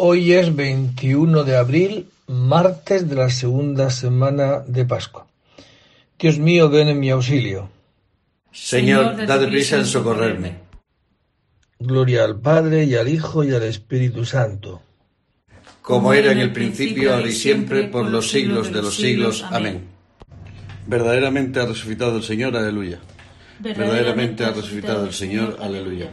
Hoy es 21 de abril, martes de la segunda semana de Pascua. Dios mío, ven en mi auxilio. Señor, date prisa en socorrerme. Gloria al Padre y al Hijo y al Espíritu Santo. Como era en el principio, ahora y siempre, por los siglos de los siglos. Amén. Verdaderamente ha resucitado el Señor, aleluya. Verdaderamente ha resucitado el Señor, aleluya.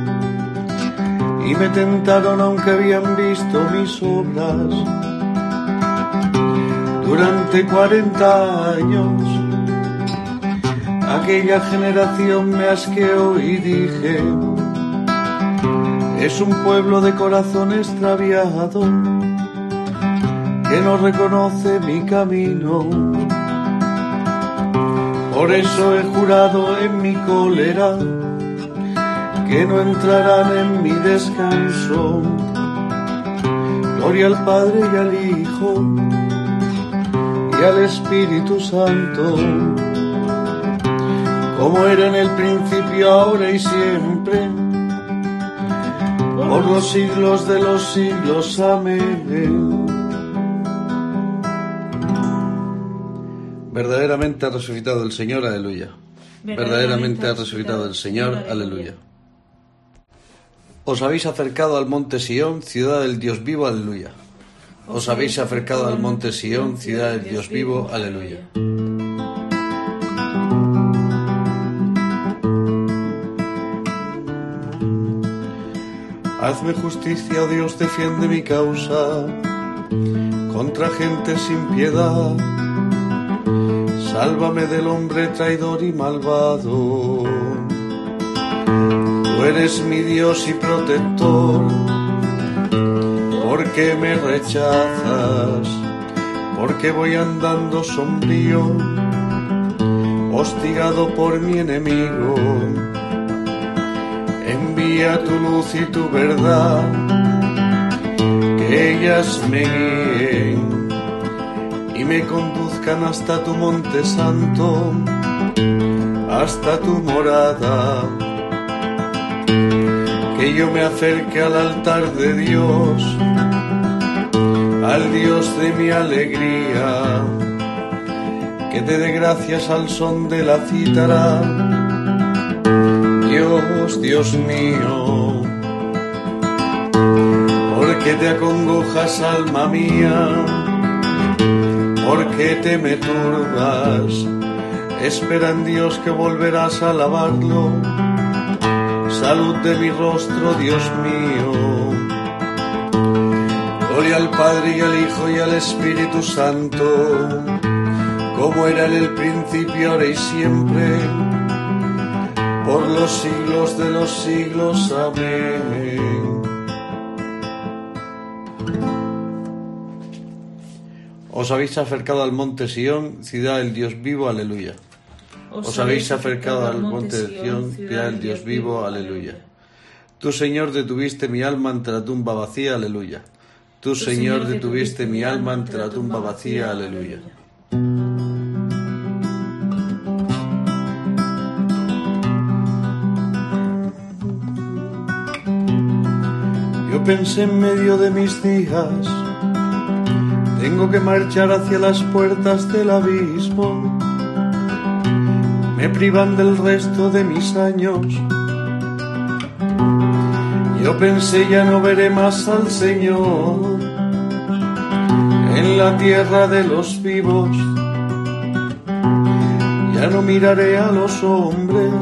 y me tentaron aunque habían visto mis obras. Durante cuarenta años Aquella generación me asqueó y dije, es un pueblo de corazón extraviado que no reconoce mi camino. Por eso he jurado en mi cólera que no entrarán en mi descanso. Gloria al Padre y al Hijo y al Espíritu Santo como era en el principio, ahora y siempre, por los siglos de los siglos. Amén. Verdaderamente ha resucitado el Señor, aleluya. Verdaderamente ha resucitado el Señor, aleluya. Os habéis acercado al monte Sión, ciudad del Dios vivo, aleluya. Os habéis acercado al monte Sión, ciudad del Dios vivo, aleluya. Hazme justicia, oh Dios, defiende mi causa contra gente sin piedad. Sálvame del hombre traidor y malvado. Eres mi Dios y protector. ¿Por qué me rechazas? Porque voy andando sombrío, hostigado por mi enemigo envía tu luz y tu verdad, que ellas me guíen y me conduzcan hasta tu monte santo, hasta tu morada. Que yo me acerque al altar de Dios, al Dios de mi alegría, que te dé gracias al son de la cítara Dios, Dios mío, ¿por qué te acongojas, alma mía? ¿Por qué te me turbas? Espera en Dios que volverás a alabarlo. Salud de mi rostro, Dios mío. Gloria al Padre y al Hijo y al Espíritu Santo, como era en el principio, ahora y siempre por los siglos de los siglos. Amén. Os habéis acercado al monte Sión, ciudad del Dios vivo, aleluya. Os habéis acercado al monte de Sión, ciudad del Dios vivo, aleluya. Tú, Señor, detuviste mi alma ante la tumba vacía, aleluya. Tú, Señor, detuviste mi alma ante la tumba vacía. Aleluya. Yo pensé en medio de mis días, tengo que marchar hacia las puertas del abismo. Me privan del resto de mis años yo pensé ya no veré más al Señor en la tierra de los vivos. Ya no miraré a los hombres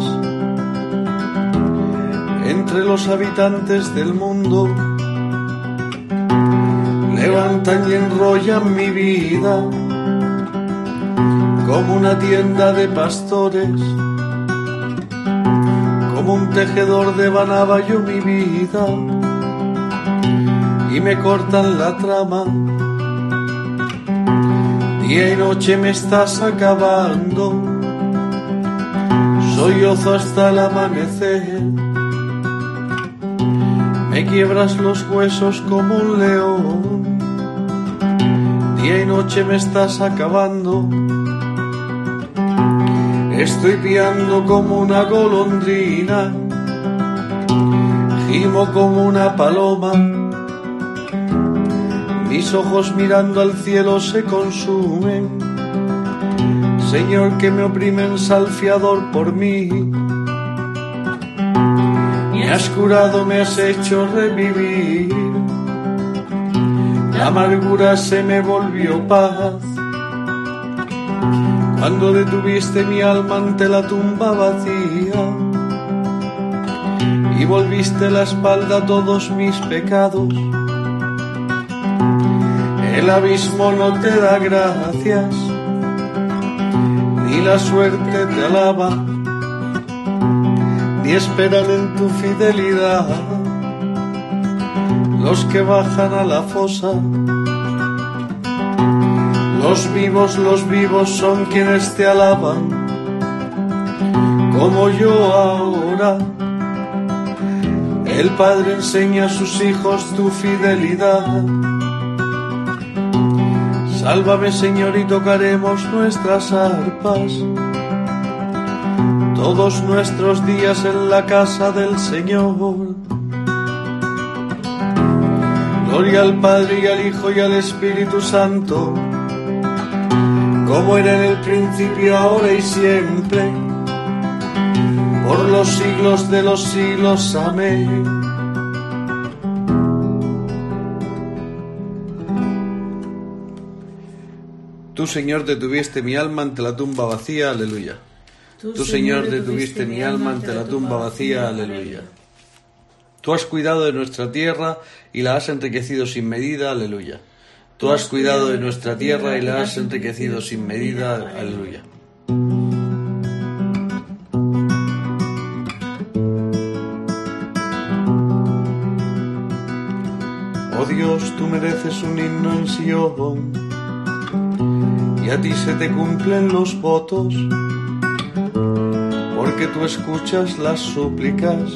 entre los habitantes del mundo. Levantan y enrollan mi vida como una tienda de pastores un tejedor de yo mi vida y me cortan la trama. Día y noche me estás acabando, soy ozo hasta el amanecer. Me quiebras los huesos como un león, día y noche me estás acabando Estoy piando como una golondrina, gimo como una paloma. Mis ojos mirando al cielo se consumen. Señor, que me oprimen salfiador por mí. Me has curado, me has hecho revivir. La amargura se me volvió paz cuando detuviste mi alma ante la tumba vacía y volviste la espalda a todos mis pecados. El abismo no te da gracias, ni la suerte te alaba, ni esperan en tu fidelidad los que bajan a la fosa los vivos, los vivos son quienes te alaban, como yo ahora. El Padre enseña a sus hijos tu fidelidad. Sálvame Señor y tocaremos nuestras arpas todos nuestros días en la casa del Señor. Gloria al Padre y al Hijo y al Espíritu Santo como era en el principio, ahora y siempre, por los siglos de los siglos. Amén. Tú, Señor, detuviste mi alma ante la tumba vacía, aleluya. Tú, Señor, detuviste mi alma ante la tumba vacía, aleluya. Tú has cuidado de nuestra tierra y la has enriquecido sin medida, aleluya. Tú has cuidado de nuestra tierra y la has enriquecido sin medida. Aleluya. Oh Dios, tú mereces un himno en Sion y a ti se te cumplen los votos porque tú escuchas las súplicas.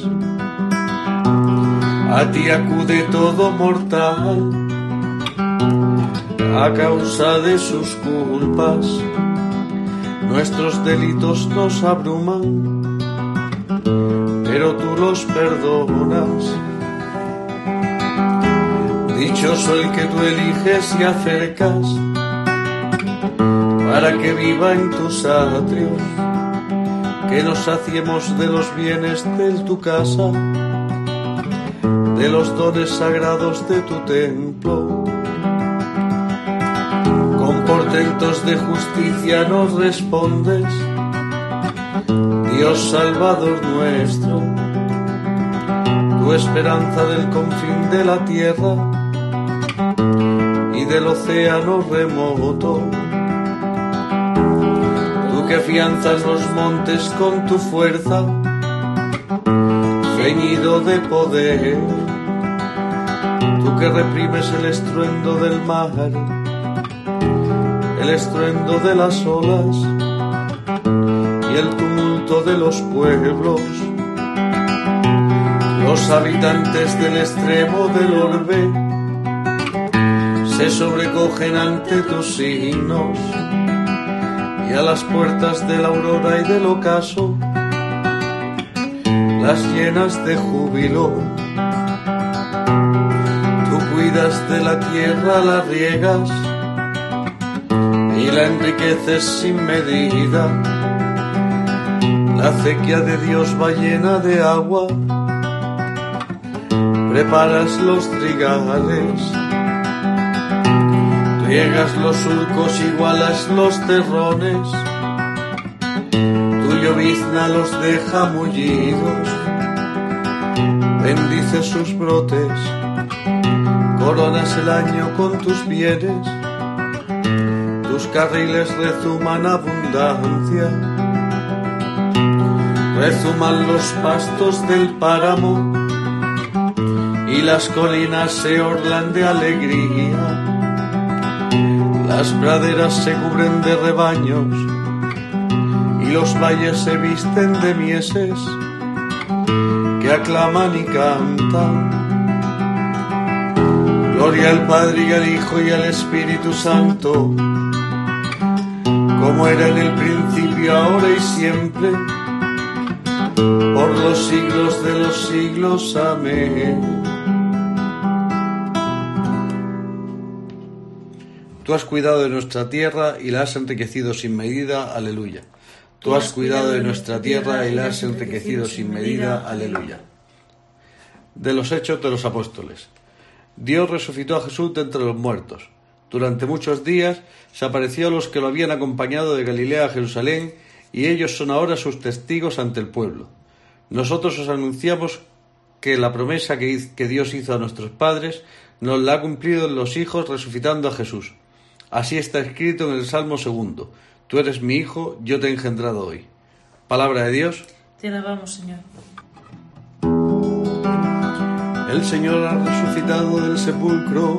A ti acude todo mortal a causa de sus culpas. Nuestros delitos nos abruman, pero tú los perdonas. Dichoso el que tú eliges y acercas para que viva en tus atrios, que nos saciemos de los bienes de tu casa, de los dones sagrados de tu templo portentos de justicia nos respondes, Dios Salvador nuestro, tu esperanza del confín de la tierra y del océano remoto. Tú que afianzas los montes con tu fuerza, ceñido de poder, tú que reprimes el estruendo del mar el estruendo de las olas y el tumulto de los pueblos. Los habitantes del extremo del orbe se sobrecogen ante tus signos y a las puertas de la aurora y del ocaso las llenas de júbilo. Tú cuidas de la tierra, la riegas y la enriqueces sin medida. La acequia de Dios va llena de agua, preparas los trigales, riegas los surcos, igualas los terrones, tu llovizna los deja mullidos, bendice sus brotes, coronas el año con tus bienes tus carriles rezuman abundancia, rezuman los pastos del páramo y las colinas se orlan de alegría, las praderas se cubren de rebaños y los valles se visten de mieses que aclaman y cantan. Gloria al Padre y al Hijo y al Espíritu Santo como era en el principio, ahora y siempre, por los siglos de los siglos. Amén. Tú has cuidado de nuestra tierra y la has enriquecido sin medida. Aleluya. Tú has cuidado de nuestra tierra y la has enriquecido sin medida. Aleluya. De los hechos de los apóstoles. Dios resucitó a Jesús de entre los muertos durante muchos días se apareció a los que lo habían acompañado de Galilea a Jerusalén, y ellos son ahora sus testigos ante el pueblo. Nosotros os anunciamos que la promesa que, Dios hizo a nuestros padres nos la ha cumplido en los hijos resucitando a Jesús. Así está escrito en el Salmo segundo. Tú eres mi hijo, yo te he engendrado hoy. Palabra de Dios. Te alabamos, Señor. El Señor ha resucitado del sepulcro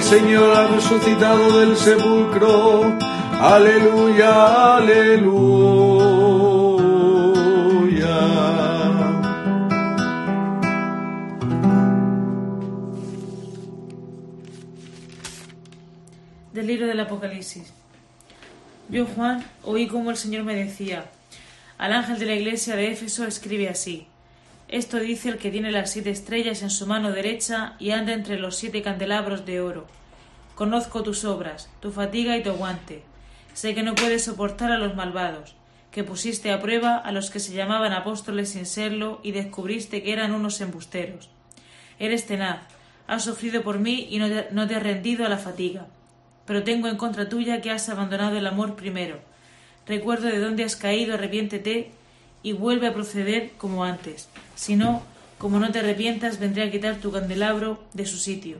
el Señor ha resucitado del sepulcro. Aleluya, aleluya. Del libro del Apocalipsis. Yo, Juan, oí como el Señor me decía, al ángel de la iglesia de Éfeso escribe así. Esto dice el que tiene las siete estrellas en su mano derecha y anda entre los siete candelabros de oro. Conozco tus obras, tu fatiga y tu aguante. Sé que no puedes soportar a los malvados, que pusiste a prueba a los que se llamaban apóstoles sin serlo y descubriste que eran unos embusteros. Eres tenaz, has sufrido por mí y no te, has rendido a la fatiga. Pero tengo en contra tuya que has abandonado el amor primero. Recuerdo de dónde has caído, arrepiéntete y vuelve a proceder como antes. Si no, como no te arrepientas, vendré a quitar tu candelabro de su sitio.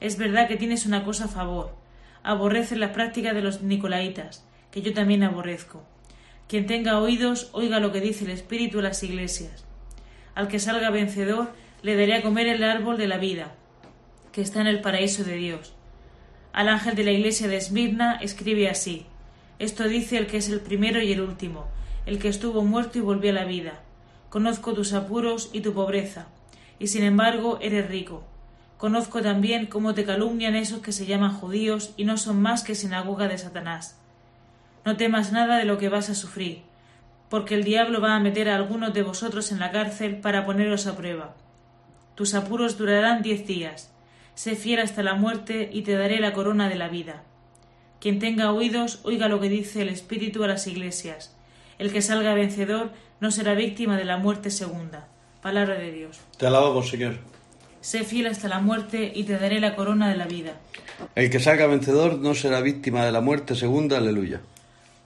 Es verdad que tienes una cosa a favor. Aborreces la práctica de los nicolaitas, que yo también aborrezco. Quien tenga oídos, oiga lo que dice el Espíritu a las iglesias. Al que salga vencedor, le daré a comer el árbol de la vida, que está en el paraíso de Dios. Al ángel de la iglesia de Esmirna escribe así: Esto dice el que es el primero y el último, el que estuvo muerto y volvió a la vida. Conozco tus apuros y tu pobreza, y sin embargo eres rico. Conozco también cómo te calumnian esos que se llaman judíos y no son más que sinagoga de Satanás. No temas nada de lo que vas a sufrir, porque el diablo va a meter a algunos de vosotros en la cárcel para poneros a prueba. Tus apuros durarán diez días. Sé fiel hasta la muerte y te daré la corona de la vida. Quien tenga oídos, oiga lo que dice el Espíritu a las iglesias. El que salga vencedor no será víctima de la muerte segunda. Palabra de Dios. Te alabamos, Señor. Sé fiel hasta la muerte y te daré la corona de la vida. El que salga vencedor no será víctima de la muerte segunda. Aleluya.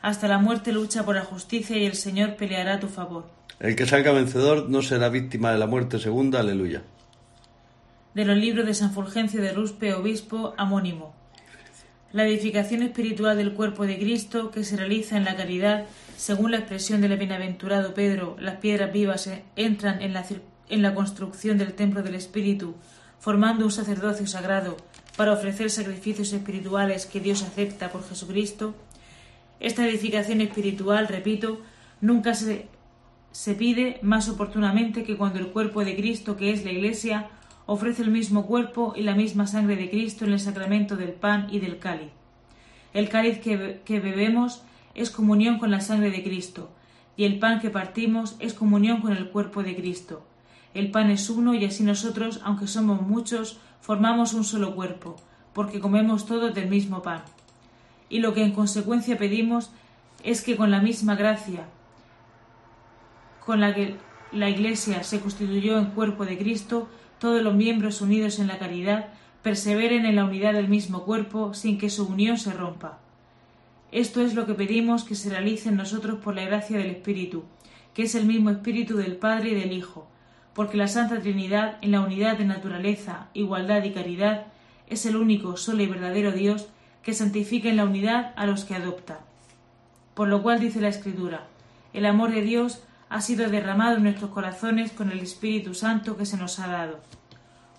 Hasta la muerte lucha por la justicia y el Señor peleará a tu favor. El que salga vencedor no será víctima de la muerte segunda. Aleluya. De los libros de San Fulgencio de Ruspe, obispo, amónimo. la edificación espiritual del cuerpo de Cristo que se realiza en la caridad, según la expresión del bienaventurado Pedro, las piedras vivas entran en la, construcción del templo del Espíritu, formando un sacerdocio sagrado para ofrecer sacrificios espirituales que Dios acepta por Jesucristo, esta edificación espiritual, repito, nunca se, pide más oportunamente que cuando el cuerpo de Cristo, que es la Iglesia, ofrece el mismo cuerpo y la misma sangre de Cristo en el sacramento del pan y del cáliz. El cáliz que bebemos es comunión con la sangre de Cristo, y el pan que partimos es comunión con el cuerpo de Cristo. El pan es uno y así nosotros, aunque somos muchos, formamos un solo cuerpo, porque comemos todos del mismo pan. Y lo que en consecuencia pedimos es que con la misma gracia con la que la Iglesia se constituyó en cuerpo de Cristo, todos los miembros unidos en la caridad perseveren en la unidad del mismo cuerpo sin que su unión se rompa. Esto es lo que pedimos que se realice en nosotros por la gracia del Espíritu, que es el mismo Espíritu del Padre y del Hijo, porque la Santa Trinidad, en la unidad de naturaleza, igualdad y caridad, es el único, solo y verdadero Dios que santifica en la unidad a los que adopta. Por lo cual dice la Escritura, el amor de Dios ha sido derramado en nuestros corazones con el Espíritu Santo que se nos ha dado.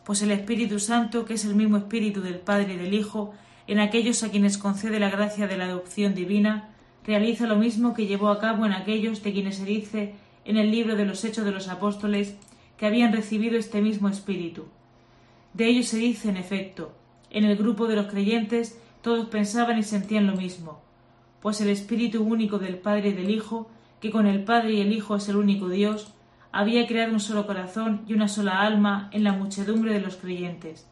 Pues el Espíritu Santo, que es el mismo Espíritu del Padre y del Hijo, en aquellos a quienes concede la gracia de la adopción divina, realiza lo mismo que llevó a cabo en aquellos de quienes se dice en el libro de los Hechos de los Apóstoles que habían recibido este mismo Espíritu. De ellos se dice, en efecto, en el grupo de los creyentes todos pensaban y sentían lo mismo, pues el Espíritu único del Padre y del Hijo, que con el Padre y el Hijo es el único Dios, había creado un solo corazón y una sola alma en la muchedumbre de los creyentes.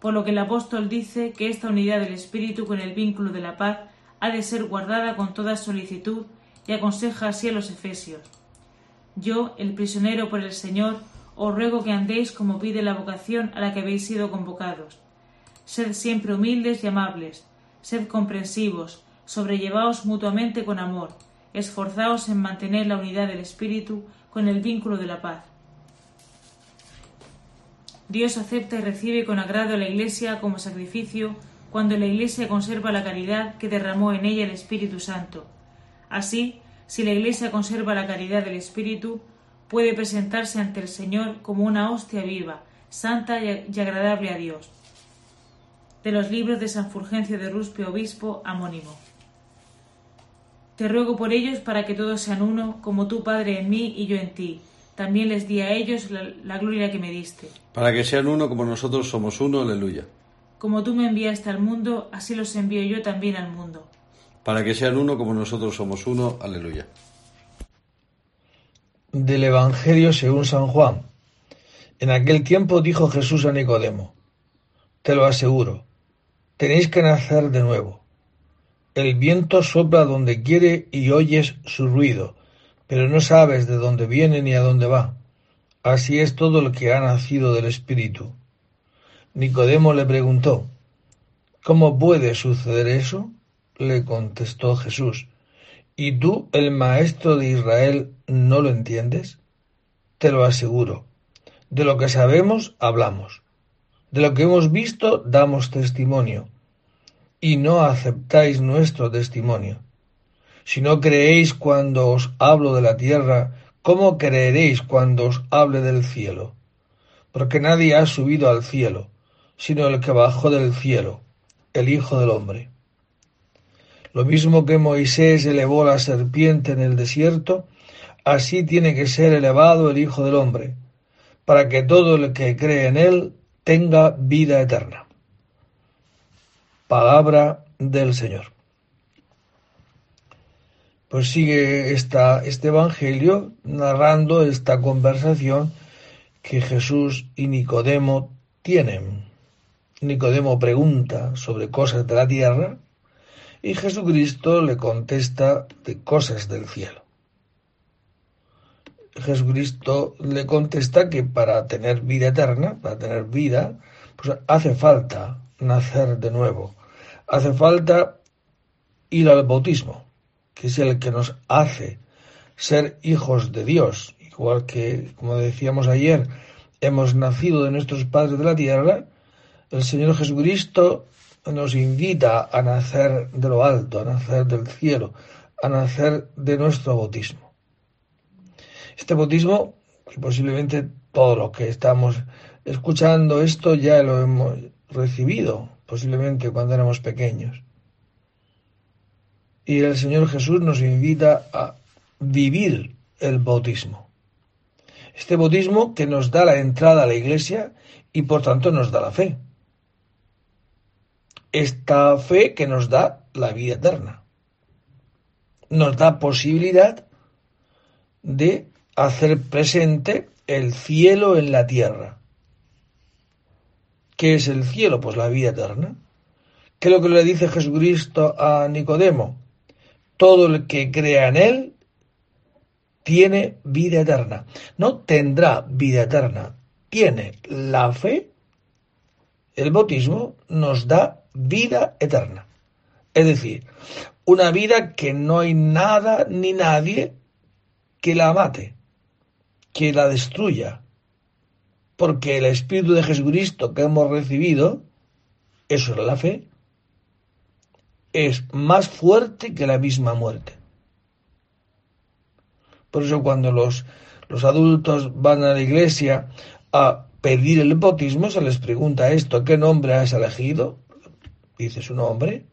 Por lo que el apóstol dice que esta unidad del Espíritu con el vínculo de la paz ha de ser guardada con toda solicitud y aconseja así a los efesios. Yo, el prisionero por el Señor, os ruego que andéis como pide la vocación a la que habéis sido convocados. Sed siempre humildes y amables, sed comprensivos, sobrellevaos mutuamente con amor, esforzaos en mantener la unidad del Espíritu con el vínculo de la paz. Dios acepta y recibe con agrado a la Iglesia como sacrificio cuando la Iglesia conserva la caridad que derramó en ella el Espíritu Santo. Así, si la Iglesia conserva la caridad del Espíritu, puede presentarse ante el Señor como una hostia viva, santa y agradable a Dios. De los libros de San Fulgencio de Ruspe, obispo, amónimo. Te ruego por ellos para que todos sean uno, como tú, Padre, en mí y yo en ti. También les di a ellos la, la gloria que me diste. Para que sean uno como nosotros somos uno, aleluya. Como tú me enviaste al mundo, así los envío yo también al mundo para que sean uno como nosotros somos uno. Aleluya. Del Evangelio según San Juan. En aquel tiempo dijo Jesús a Nicodemo, Te lo aseguro, tenéis que nacer de nuevo. El viento sopla donde quiere y oyes su ruido, pero no sabes de dónde viene ni a dónde va. Así es todo lo que ha nacido del Espíritu. Nicodemo le preguntó, ¿Cómo puede suceder eso? le contestó Jesús, ¿y tú, el maestro de Israel, no lo entiendes? Te lo aseguro. De lo que sabemos, hablamos. De lo que hemos visto, damos testimonio. Y no aceptáis nuestro testimonio. Si no creéis cuando os hablo de la tierra, ¿cómo creeréis cuando os hable del cielo? Porque nadie ha subido al cielo, sino el que bajó del cielo, el Hijo del Hombre. Lo mismo que Moisés elevó la serpiente en el desierto, así tiene que ser elevado el Hijo del Hombre, para que todo el que cree en él tenga vida eterna. Palabra del Señor. Pues sigue esta, este Evangelio narrando esta conversación que Jesús y Nicodemo tienen. Nicodemo pregunta sobre cosas de la tierra y Jesucristo le contesta de cosas del cielo. Jesucristo le contesta que para tener vida eterna, para tener vida, pues hace falta nacer de nuevo. Hace falta ir al bautismo, que es el que nos hace ser hijos de Dios. Igual que, como decíamos ayer, hemos nacido de nuestros padres de la tierra, el Señor Jesucristo nos invita a nacer de lo alto, a nacer del cielo, a nacer de nuestro bautismo. Este bautismo, que posiblemente todos los que estamos escuchando esto ya lo hemos recibido, posiblemente cuando éramos pequeños. Y el Señor Jesús nos invita a vivir el bautismo. Este bautismo que nos da la entrada a la iglesia y por tanto nos da la fe. Esta fe que nos da la vida eterna. Nos da posibilidad de hacer presente el cielo en la tierra. ¿Qué es el cielo? Pues la vida eterna. ¿Qué es lo que le dice Jesucristo a Nicodemo? Todo el que crea en Él tiene vida eterna. No tendrá vida eterna, tiene la fe. El bautismo nos da vida eterna. Es decir, una vida que no hay nada ni nadie que la mate, que la destruya. Porque el Espíritu de Jesucristo que hemos recibido, eso es la fe, es más fuerte que la misma muerte. Por eso cuando los, los adultos van a la iglesia a pedir el bautismo, se les pregunta esto, ¿qué nombre has elegido? Dice su nombre.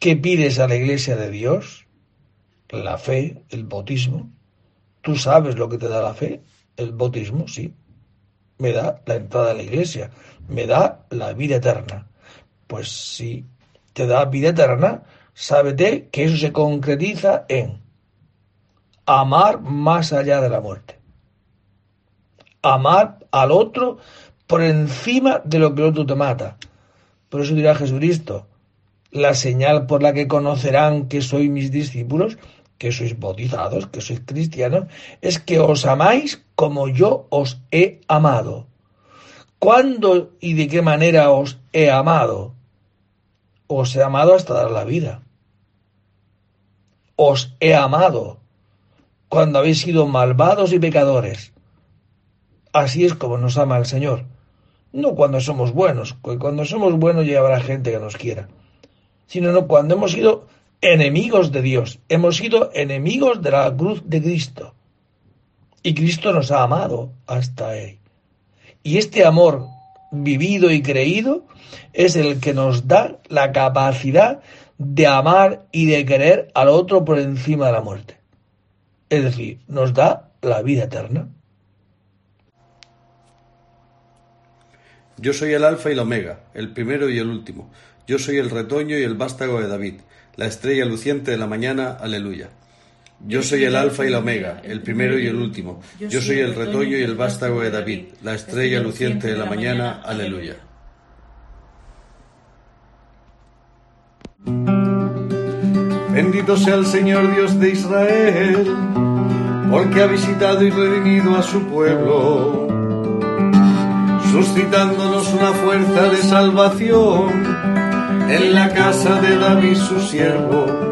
¿Qué pides a la iglesia de Dios? La fe, el bautismo. ¿Tú sabes lo que te da la fe? El bautismo, sí. Me da la entrada a la iglesia, me da la vida eterna. Pues sí, te da vida eterna, sábete que eso se concretiza en amar más allá de la muerte. Amar al otro por encima de lo que el otro te mata. Por eso dirá Jesucristo, la señal por la que conocerán que sois mis discípulos, que sois bautizados, que sois cristianos, es que os amáis como yo os he amado. ¿Cuándo y de qué manera os he amado? Os he amado hasta dar la vida. Os he amado cuando habéis sido malvados y pecadores. Así es como nos ama el Señor. No cuando somos buenos, cuando somos buenos ya habrá gente que nos quiera, sino no cuando hemos sido enemigos de Dios, hemos sido enemigos de la cruz de Cristo. Y Cristo nos ha amado hasta ahí. Y este amor vivido y creído es el que nos da la capacidad de amar y de querer al otro por encima de la muerte. Es decir, nos da la vida eterna. Yo soy el alfa y la omega, el primero y el último. Yo soy el retoño y el vástago de David, la estrella luciente de la mañana. Aleluya. Yo soy el alfa y la omega, el primero y el último. Yo soy el retoño y el vástago de David, la estrella luciente de la mañana. Aleluya. Bendito sea el Señor Dios de Israel, porque ha visitado y redimido a su pueblo, suscitándonos una fuerza de salvación en la casa de David su siervo,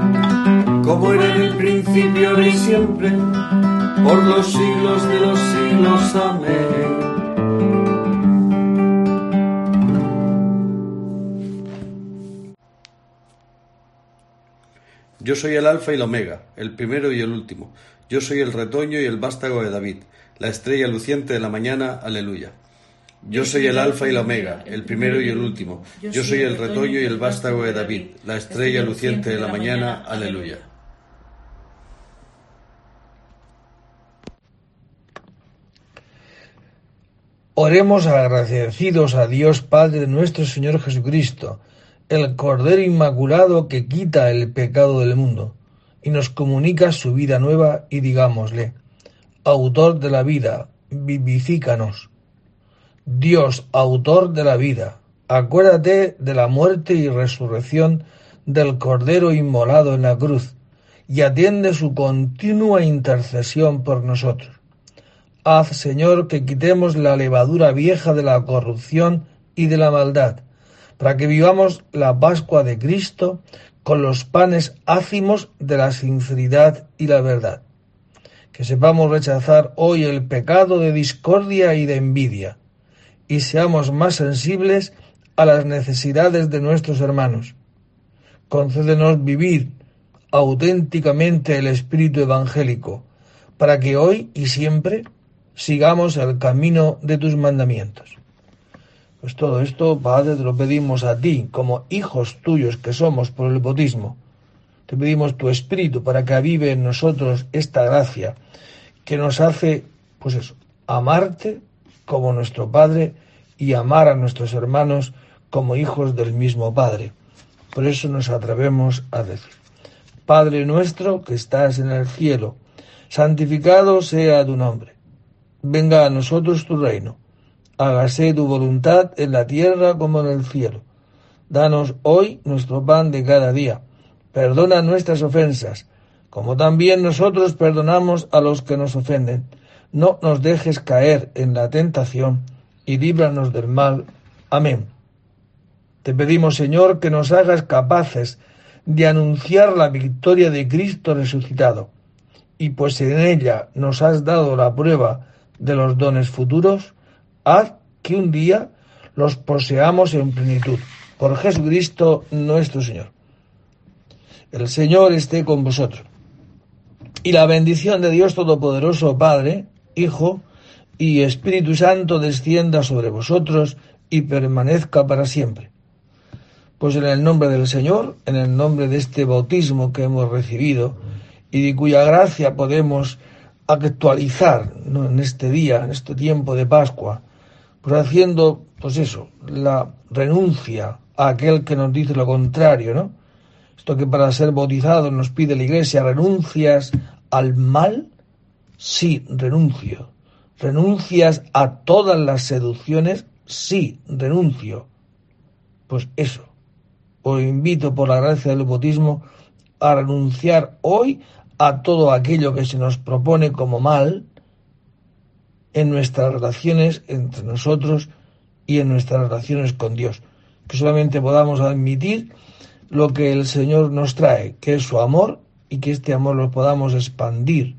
como era en el principio, ahora y siempre, por los siglos de los siglos. Amén. Yo soy el Alfa y el Omega, el primero y el último. Yo soy el retoño y el vástago de David, la estrella luciente de la mañana. Aleluya. Yo soy el Alfa y el Omega, el primero y el último. Yo soy el retoño y el vástago de David, la estrella luciente de la mañana. Aleluya. Oremos agradecidos a Dios Padre nuestro Señor Jesucristo el Cordero Inmaculado que quita el pecado del mundo y nos comunica su vida nueva y digámosle, Autor de la vida, vivifícanos. Dios, autor de la vida, acuérdate de la muerte y resurrección del Cordero inmolado en la cruz y atiende su continua intercesión por nosotros. Haz, Señor, que quitemos la levadura vieja de la corrupción y de la maldad para que vivamos la Pascua de Cristo con los panes ácimos de la sinceridad y la verdad. Que sepamos rechazar hoy el pecado de discordia y de envidia, y seamos más sensibles a las necesidades de nuestros hermanos. Concédenos vivir auténticamente el espíritu evangélico, para que hoy y siempre sigamos el camino de tus mandamientos. Pues todo esto, Padre, te lo pedimos a ti, como hijos tuyos que somos por el bautismo. Te pedimos tu Espíritu para que avive en nosotros esta gracia que nos hace, pues eso, amarte como nuestro Padre y amar a nuestros hermanos como hijos del mismo Padre. Por eso nos atrevemos a decir, Padre nuestro que estás en el cielo, santificado sea tu nombre. Venga a nosotros tu reino hágase tu voluntad en la tierra como en el cielo. Danos hoy nuestro pan de cada día. Perdona nuestras ofensas, como también nosotros perdonamos a los que nos ofenden. No nos dejes caer en la tentación y líbranos del mal. Amén. Te pedimos, Señor, que nos hagas capaces de anunciar la victoria de Cristo resucitado, y pues en ella nos has dado la prueba de los dones futuros, haz que un día los poseamos en plenitud. Por Jesucristo nuestro Señor. El Señor esté con vosotros. Y la bendición de Dios Todopoderoso, Padre, Hijo y Espíritu Santo descienda sobre vosotros y permanezca para siempre. Pues en el nombre del Señor, en el nombre de este bautismo que hemos recibido y de cuya gracia podemos actualizar en este día, en este tiempo de Pascua, pues haciendo, pues eso, la renuncia a aquel que nos dice lo contrario, ¿no? Esto que para ser bautizado nos pide la Iglesia, renuncias al mal, sí, renuncio. Renuncias a todas las seducciones, sí, renuncio. Pues eso, os invito por la gracia del bautismo a renunciar hoy a todo aquello que se nos propone como mal, en nuestras relaciones entre nosotros y en nuestras relaciones con Dios. Que solamente podamos admitir lo que el Señor nos trae, que es su amor, y que este amor lo podamos expandir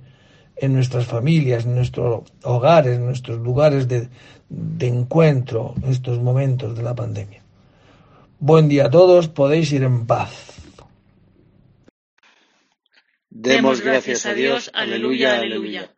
en nuestras familias, en nuestros hogares, en nuestros lugares de, de encuentro en estos momentos de la pandemia. Buen día a todos, podéis ir en paz. Demos gracias a Dios, aleluya, aleluya.